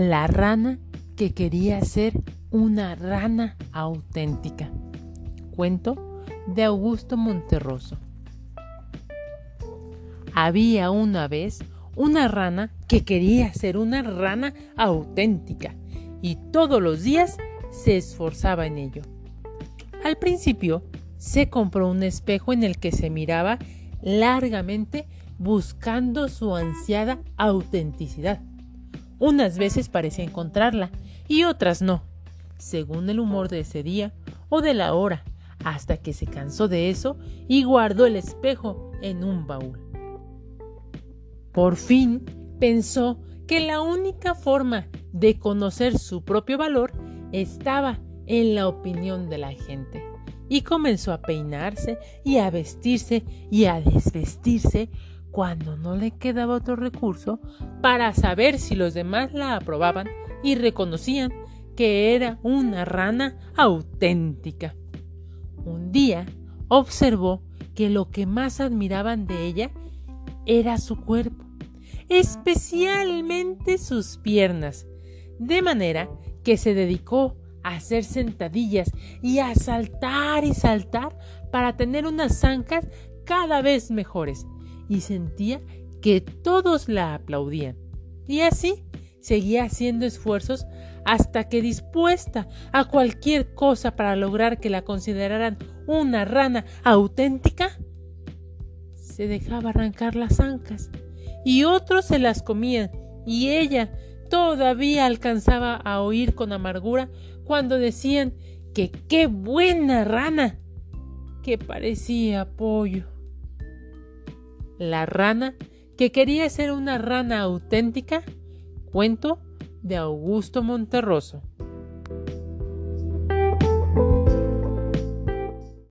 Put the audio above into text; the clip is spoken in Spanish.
La rana que quería ser una rana auténtica. Cuento de Augusto Monterroso. Había una vez una rana que quería ser una rana auténtica y todos los días se esforzaba en ello. Al principio se compró un espejo en el que se miraba largamente buscando su ansiada autenticidad. Unas veces parecía encontrarla y otras no, según el humor de ese día o de la hora, hasta que se cansó de eso y guardó el espejo en un baúl. Por fin pensó que la única forma de conocer su propio valor estaba en la opinión de la gente y comenzó a peinarse y a vestirse y a desvestirse cuando no le quedaba otro recurso para saber si los demás la aprobaban y reconocían que era una rana auténtica. Un día observó que lo que más admiraban de ella era su cuerpo, especialmente sus piernas, de manera que se dedicó a hacer sentadillas y a saltar y saltar para tener unas zancas cada vez mejores y sentía que todos la aplaudían. Y así seguía haciendo esfuerzos hasta que dispuesta a cualquier cosa para lograr que la consideraran una rana auténtica, se dejaba arrancar las ancas y otros se las comían y ella todavía alcanzaba a oír con amargura cuando decían que qué buena rana, que parecía pollo. La rana que quería ser una rana auténtica, cuento de Augusto Monterroso.